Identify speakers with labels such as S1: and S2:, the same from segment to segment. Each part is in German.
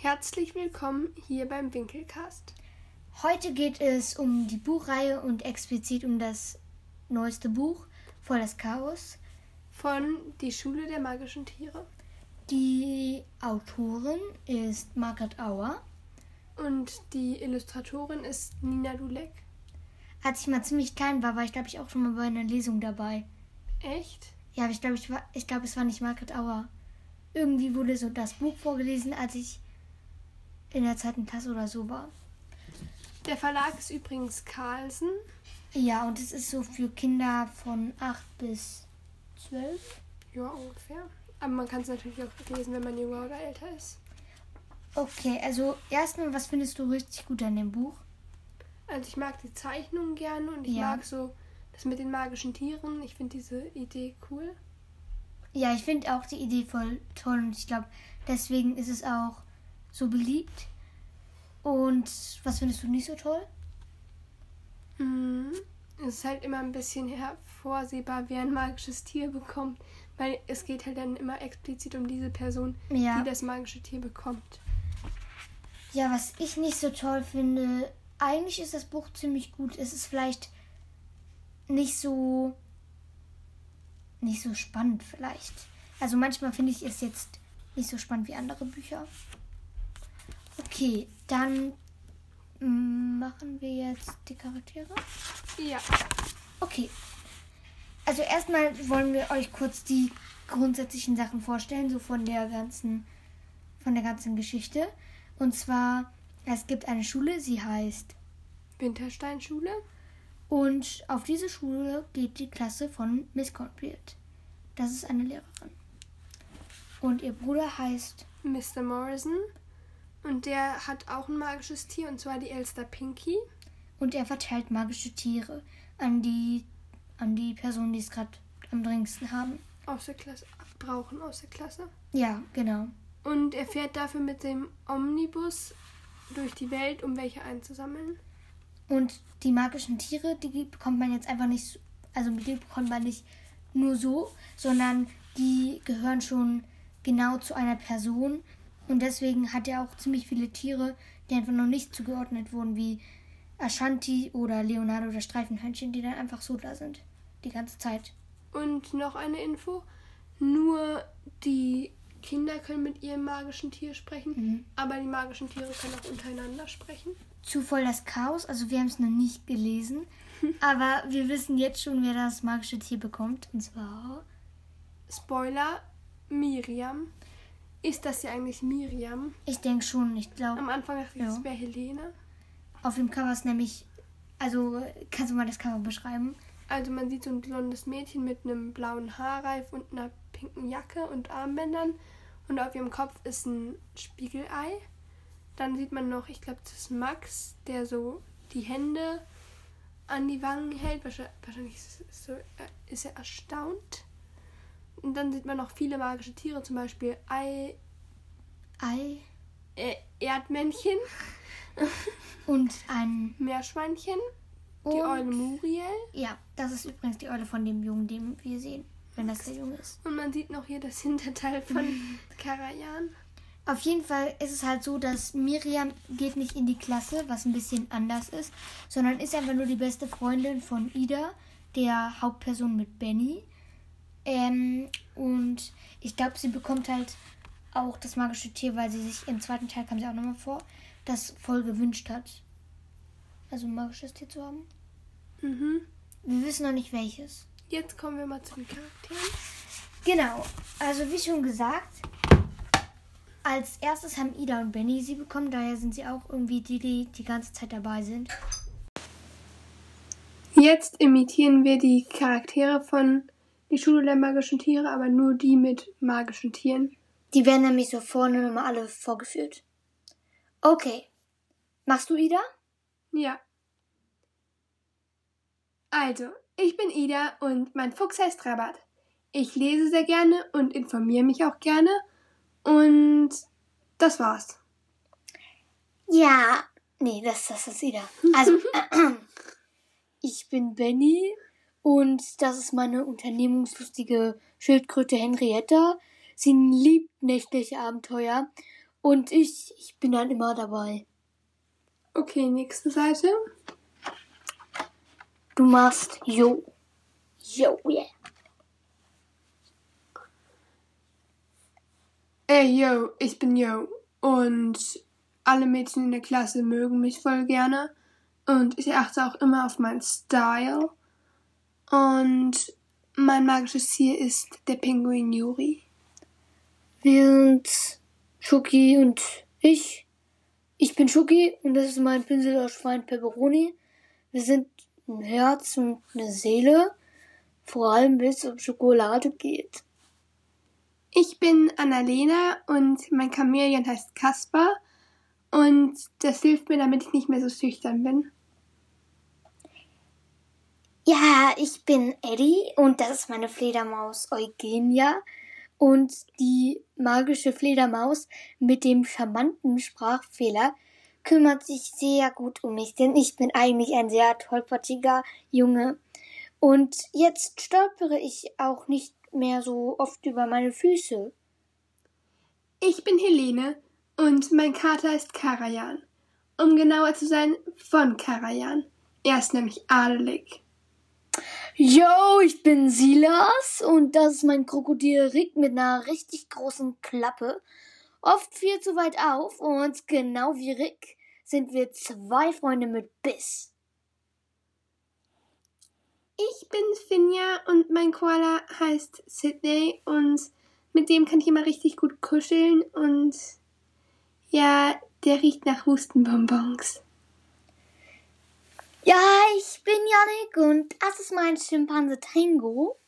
S1: Herzlich willkommen hier beim Winkelcast.
S2: Heute geht es um die Buchreihe und explizit um das neueste Buch, Voll das Chaos.
S1: Von Die Schule der magischen Tiere.
S2: Die Autorin ist Margaret Auer.
S1: Und die Illustratorin ist Nina Dulek.
S2: Als ich mal ziemlich klein war, war ich, glaube ich, auch schon mal bei einer Lesung dabei.
S1: Echt?
S2: Ja, aber ich glaube, ich, war- ich glaube, es war nicht Margaret Auer. Irgendwie wurde so das Buch vorgelesen, als ich in der zweiten Klasse oder so war.
S1: Der Verlag ist übrigens Carlsen.
S2: Ja, und es ist so für Kinder von 8 bis 12.
S1: Ja, ungefähr. Aber man kann es natürlich auch lesen, wenn man jünger oder älter ist.
S2: Okay, also erstmal, was findest du richtig gut an dem Buch?
S1: Also ich mag die Zeichnungen gerne und ich
S2: Ja.
S1: mag so das mit den magischen Tieren. Ich finde diese Idee cool.
S2: Ja, ich finde auch die Idee voll toll und ich glaube, deswegen ist es auch so beliebt. Und was findest du nicht so toll?
S1: Mhm. Es ist halt immer ein bisschen hervorsehbar, wer ein magisches Tier bekommt. Weil es geht halt dann immer explizit um diese Person,
S2: Ja.
S1: die das magische Tier bekommt.
S2: Ja, was ich nicht so toll finde, eigentlich ist das Buch ziemlich gut. Es ist vielleicht nicht so nicht so spannend vielleicht. Also manchmal finde ich es jetzt nicht so spannend wie andere Bücher. Okay, dann mm, machen wir jetzt die Charaktere.
S1: Ja.
S2: Okay. Also erstmal wollen wir euch kurz die grundsätzlichen Sachen vorstellen, so von der ganzen, von der ganzen Geschichte. Und zwar, es gibt eine Schule, sie heißt.
S1: Wintersteinschule.
S2: Und auf diese Schule geht die Klasse von Miss Cornfield. Das ist eine Lehrerin. Und ihr Bruder heißt.
S1: Mr. Morrison. Und der hat auch ein magisches Tier, und zwar die Elster Pinky.
S2: Und er verteilt magische Tiere an die, an die Personen, die es gerade am dringendsten haben.
S1: Aus der Klasse. Brauchen aus der Klasse.
S2: Ja, genau.
S1: Und er fährt dafür mit dem Omnibus durch die Welt, um welche einzusammeln.
S2: Und die magischen Tiere, die bekommt man jetzt einfach nicht, so- also die bekommt man nicht nur so, sondern die gehören schon genau zu einer Person. Und deswegen hat er auch ziemlich viele Tiere, die einfach noch nicht zugeordnet wurden, wie Ashanti oder Leonardo oder Streifenhörnchen, die dann einfach so da sind. Die ganze Zeit.
S1: Und noch eine Info. Nur die Kinder können mit ihrem magischen Tier sprechen,
S2: Mhm.
S1: aber die magischen Tiere können auch untereinander sprechen.
S2: Zu voll das Chaos, also wir haben es noch nicht gelesen. aber wir wissen jetzt schon, wer das magische Tier bekommt. Und zwar.
S1: Spoiler, Miriam. Ist das ja eigentlich Miriam?
S2: Ich denke schon, ich glaube.
S1: Am Anfang dachte ich,
S2: Ja.
S1: es wäre Helene.
S2: Auf dem Cover ist nämlich, also kannst du mal das Cover beschreiben?
S1: Also man sieht so ein blondes Mädchen mit einem blauen Haarreif und einer pinken Jacke und Armbändern. Und auf ihrem Kopf ist ein Spiegelei. Dann sieht man noch, ich glaube, das ist Max, der so die Hände an die Wangen hält. Wahrscheinlich ist, so, äh, ist er erstaunt. Und dann sieht man noch viele magische Tiere, zum Beispiel Ei,
S2: Ei
S1: äh, Erdmännchen,
S2: und ein
S1: Meerschweinchen, die
S2: und,
S1: Eule Muriel.
S2: Ja, das ist übrigens die Eule von dem Jungen, den wir sehen, wenn das der Junge ist.
S1: Und man sieht noch hier das Hinterteil von Karajan.
S2: Auf jeden Fall ist es halt so, dass Miriam geht nicht in die Klasse, was ein bisschen anders ist, sondern ist einfach nur die beste Freundin von Ida, der Hauptperson mit Benny. Ähm, und ich glaube, sie bekommt halt auch das magische Tier, weil sie sich im zweiten Teil kam sie auch nochmal vor, das voll gewünscht hat. Also ein magisches Tier zu haben.
S1: Mhm.
S2: Wir wissen noch nicht welches.
S1: Jetzt kommen wir mal zu den Charakteren.
S2: Genau, also wie schon gesagt, als erstes haben Ida und Benny sie bekommen, daher sind sie auch irgendwie die, die die ganze Zeit dabei sind.
S1: Jetzt imitieren wir die Charaktere von Die Schule der magischen Tiere, aber nur die mit magischen Tieren.
S2: Die werden nämlich so vorne nochmal alle vorgeführt. Okay, machst du Ida?
S1: Ja. Also, ich bin Ida und mein Fuchs heißt Rabat. Ich lese sehr gerne und informiere mich auch gerne. Und das war's.
S2: Ja, nee, das, das ist Ida. Also, ich bin Benny und das ist meine unternehmungslustige Schildkröte Henrietta. Sie liebt nächtliche Abenteuer Und ich, ich bin dann immer dabei.
S1: Okay, nächste Seite.
S2: Du machst Yo. Yo, yeah.
S1: Ey, yo, ich bin Yo. Und alle Mädchen in der Klasse mögen mich voll gerne. Und ich achte auch immer auf meinen Style. Und mein magisches Tier ist der Pinguin Yuri.
S2: Während Schuki und ich, ich bin Schuki und das ist mein Pinsel aus Schwein Pepperoni. Wir sind ein Herz und eine Seele, vor allem wenn es um Schokolade geht.
S1: Ich bin Annalena und mein Chamäleon heißt Kaspar. Und das hilft mir, damit ich nicht mehr so schüchtern bin.
S2: Ja, ich bin Eddie und das ist meine Fledermaus Eugenia. Und die magische Fledermaus mit dem charmanten Sprachfehler kümmert sich sehr gut um mich, denn ich bin eigentlich ein sehr tollpatschiger Junge. Und jetzt stolpere ich auch nicht mehr so oft über meine Füße.
S1: Ich bin Helene und mein Kater ist Karajan. Um genauer zu sein, von Karajan. Er ist nämlich adelig.
S2: Yo, ich bin Silas und das ist mein Krokodil Rick mit einer richtig großen Klappe. Oft viel zu weit auf und genau wie Rick sind wir zwei Freunde mit Biss.
S1: Ich bin Finja und mein Koala heißt Sydney und mit dem kann ich immer richtig gut kuscheln und ja, der riecht nach Hustenbonbons.
S2: Ja, ich Yannick und das ist mein Schimpanse Tango.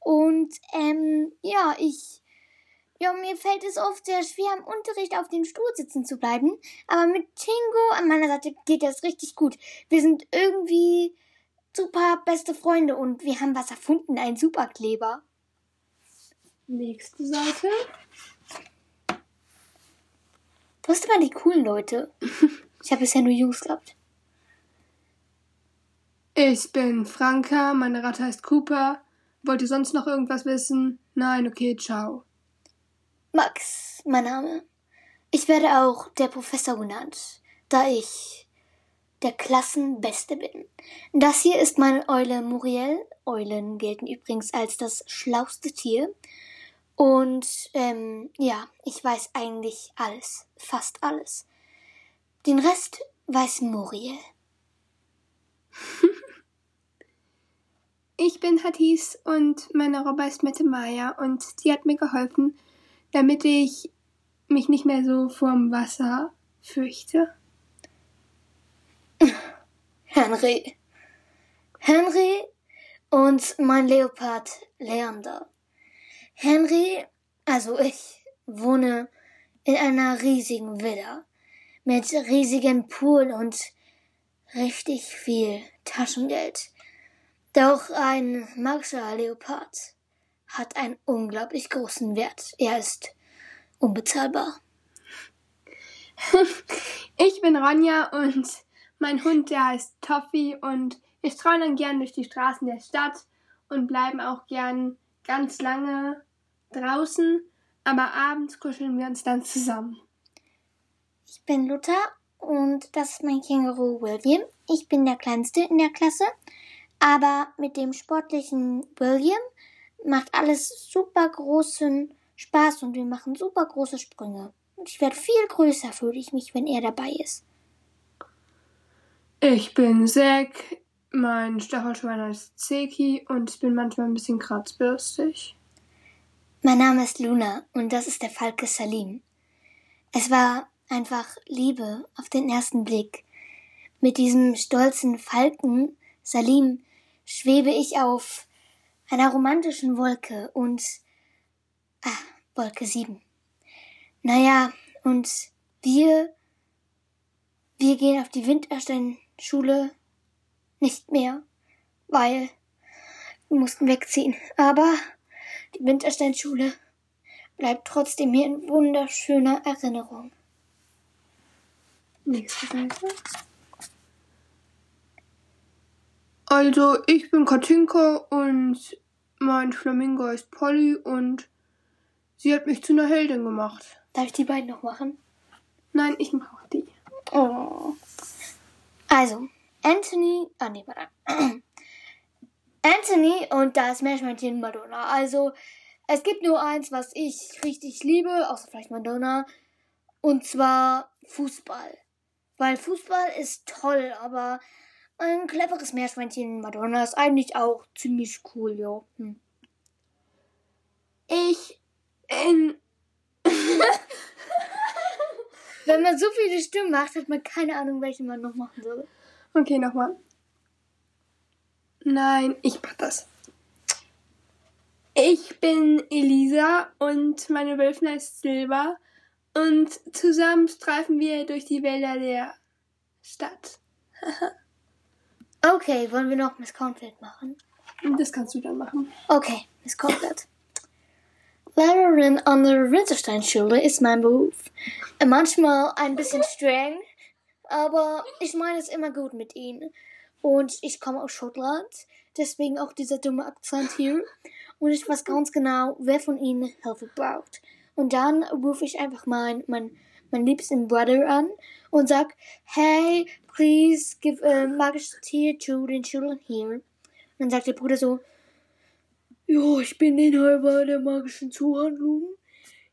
S2: Und ähm, ja, ich. Ja, mir fällt es oft sehr schwer, im Unterricht auf dem Stuhl sitzen zu bleiben. Aber mit Tingo an meiner Seite geht das richtig gut. Wir sind irgendwie super beste Freunde und wir haben was erfunden, ein Superkleber.
S1: Nächste Seite.
S2: Sind immer die coolen Leute? Ich habe bisher nur Jungs gehabt.
S1: Ich bin Franka, meine Ratte heißt Cooper. Wollt ihr sonst noch irgendwas wissen? Nein, okay, ciao.
S2: Max, mein Name. Ich werde auch der Professor genannt, da ich der Klassenbeste bin. Das hier ist meine Eule Muriel. Eulen gelten übrigens als das schlauste Tier. Und ähm, ja, ich weiß eigentlich alles, fast alles. Den Rest weiß Muriel.
S1: Ich bin Hatis und meine Robbe ist Mette Maya und die hat mir geholfen, damit ich mich nicht mehr so vorm Wasser fürchte.
S2: Henry. Henry und mein Leopard Leander. Henry, also ich, wohne in einer riesigen Villa mit riesigen Pool und richtig viel Taschengeld. Doch ein magischer Leopard hat einen unglaublich großen Wert. Er ist unbezahlbar.
S1: ich bin Ronja und mein Hund, der heißt Toffee und wir strahlen dann gern durch die Straßen der Stadt und bleiben auch gern ganz lange draußen, aber abends kuscheln wir uns dann zusammen.
S2: Ich bin Luther und das ist mein Känguru William. Ich bin der Kleinste in der Klasse aber mit dem sportlichen William macht alles super großen Spaß und wir machen super große Sprünge. Und ich werde viel größer, fühle ich mich, wenn er dabei ist.
S1: Ich bin Zack, mein Stachelschwein heißt Zeki und ich bin manchmal ein bisschen kratzbürstig.
S2: Mein Name ist Luna und das ist der Falke Salim. Es war einfach Liebe auf den ersten Blick. Mit diesem stolzen Falken Salim schwebe ich auf einer romantischen Wolke und ah, Wolke 7. Naja, und wir wir gehen auf die Wintersteinschule nicht mehr, weil wir mussten wegziehen. Aber die Wintersteinschule bleibt trotzdem hier in wunderschöner Erinnerung.
S1: Nächste Seite. Also, ich bin Katinka und mein Flamingo ist Polly und sie hat mich zu einer Heldin gemacht.
S2: Darf ich die beiden noch machen?
S1: Nein, ich mache auch die.
S2: Oh. Also, Anthony. Ah, nee, warte. Anthony und das Meerschweinchen Madonna. Also, es gibt nur eins, was ich richtig liebe, außer vielleicht Madonna. Und zwar Fußball. Weil Fußball ist toll, aber ein cleveres Meerschweinchen Madonna ist eigentlich auch ziemlich cool, ja. Hm.
S1: Ich in.
S2: Wenn man so viele Stimmen macht, hat man keine Ahnung, welche man noch machen soll.
S1: Okay, nochmal. Nein, ich mach das. Ich bin Elisa und meine Wölfin heißt Silber. Und zusammen streifen wir durch die Wälder der Stadt.
S2: Okay, wollen wir noch Miss Cornfield machen?
S1: Das kannst du dann machen.
S2: Okay, Miss Cornfield. Lernerin an der Wintersteinschule ist mein Beruf. Manchmal ein bisschen streng, aber ich meine es immer gut mit ihnen. Und ich komme aus Schottland, deswegen auch dieser dumme Akzent hier. Und ich weiß ganz genau, wer von ihnen Hilfe braucht. Und dann rufe ich einfach meinen mein, mein liebsten Brother an und sag, hey, please give a magisches Tier to den children here. Und dann sagt der Bruder so, ja, ich bin Inhaber der magischen Zuhandlung.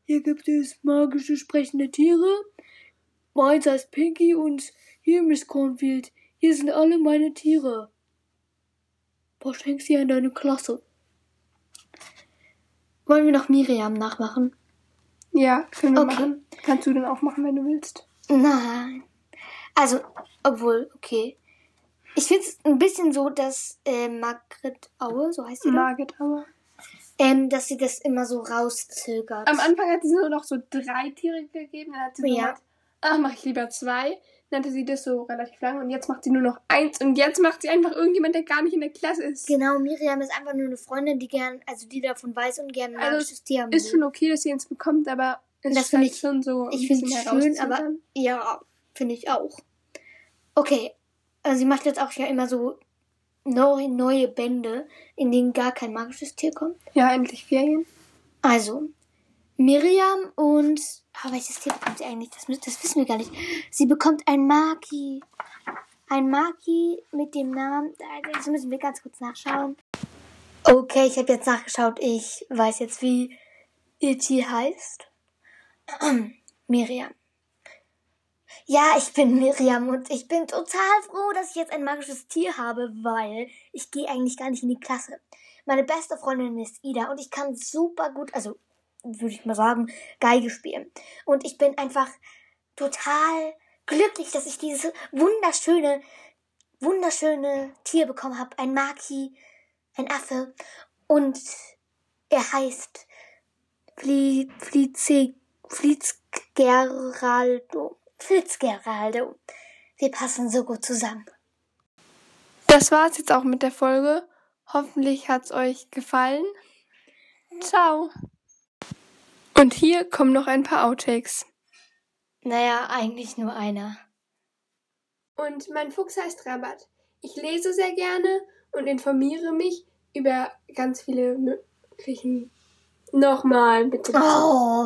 S2: Hier gibt es magische sprechende Tiere. Meins heißt Pinky und hier Miss Cornfield. Hier sind alle meine Tiere. Verschenk sie an deine Klasse. Wollen wir noch Miriam nachmachen?
S1: Ja, können wir
S2: Okay.
S1: machen. Kannst du dann auch machen, wenn du willst.
S2: Nein. Also, obwohl, okay. Ich finde es ein bisschen so, dass äh, Margret Aue, so heißt sie,
S1: Margit aber.
S2: ähm, dass sie das immer so rauszögert.
S1: Am Anfang hat sie nur noch so drei Tiere gegeben. Dann hat sie
S2: Ja.
S1: gesagt, ach, mache ich lieber zwei. Dann hatte sie das so relativ lang und jetzt macht sie nur noch eins. Und jetzt macht sie einfach irgendjemand, der gar nicht in der Klasse ist.
S2: Genau, Miriam ist einfach nur eine Freundin, die gern, also die davon weiß und gerne ein
S1: Also,
S2: magisches Tier haben
S1: Ist schon okay, dass sie eins bekommt, aber es
S2: Das
S1: ist
S2: find
S1: halt
S2: ich-
S1: schon so.
S2: Ich finde es schön, aber ja, finde ich auch. Okay, also sie macht jetzt auch ja immer so neue, neue Bände, in denen gar kein magisches Tier kommt.
S1: Ja, endlich Ferien.
S2: Also, Miriam und. Ah, welches Tier bekommt sie eigentlich? Das, das wissen wir gar nicht. Sie bekommt ein Maki. Ein Maki mit dem Namen. Das müssen wir ganz kurz nachschauen. Okay, ich habe jetzt nachgeschaut. Ich weiß jetzt, wie ihr Tier heißt. Miriam. Ja, ich bin Miriam und ich bin total froh, dass ich jetzt ein magisches Tier habe, weil ich gehe eigentlich gar nicht in die Klasse. Meine beste Freundin ist Ida und ich kann super gut, also würde ich mal sagen, Geige spielen. Und ich bin einfach total glücklich, dass ich dieses wunderschöne, wunderschöne Tier bekommen habe. Ein Maki, ein Affe. Und er heißt Fli Flize Flitzgeraldo. Flitzgeraldo. Wir passen so gut zusammen.
S1: Das war's jetzt auch mit der Folge. Hoffentlich hat's euch gefallen. Ciao. Und hier kommen noch ein paar Outtakes.
S2: Naja, eigentlich nur einer.
S1: Und mein Fuchs heißt Rabat. Ich lese sehr gerne und informiere mich über ganz viele möglichen. Nochmal, bitte.
S2: Oh,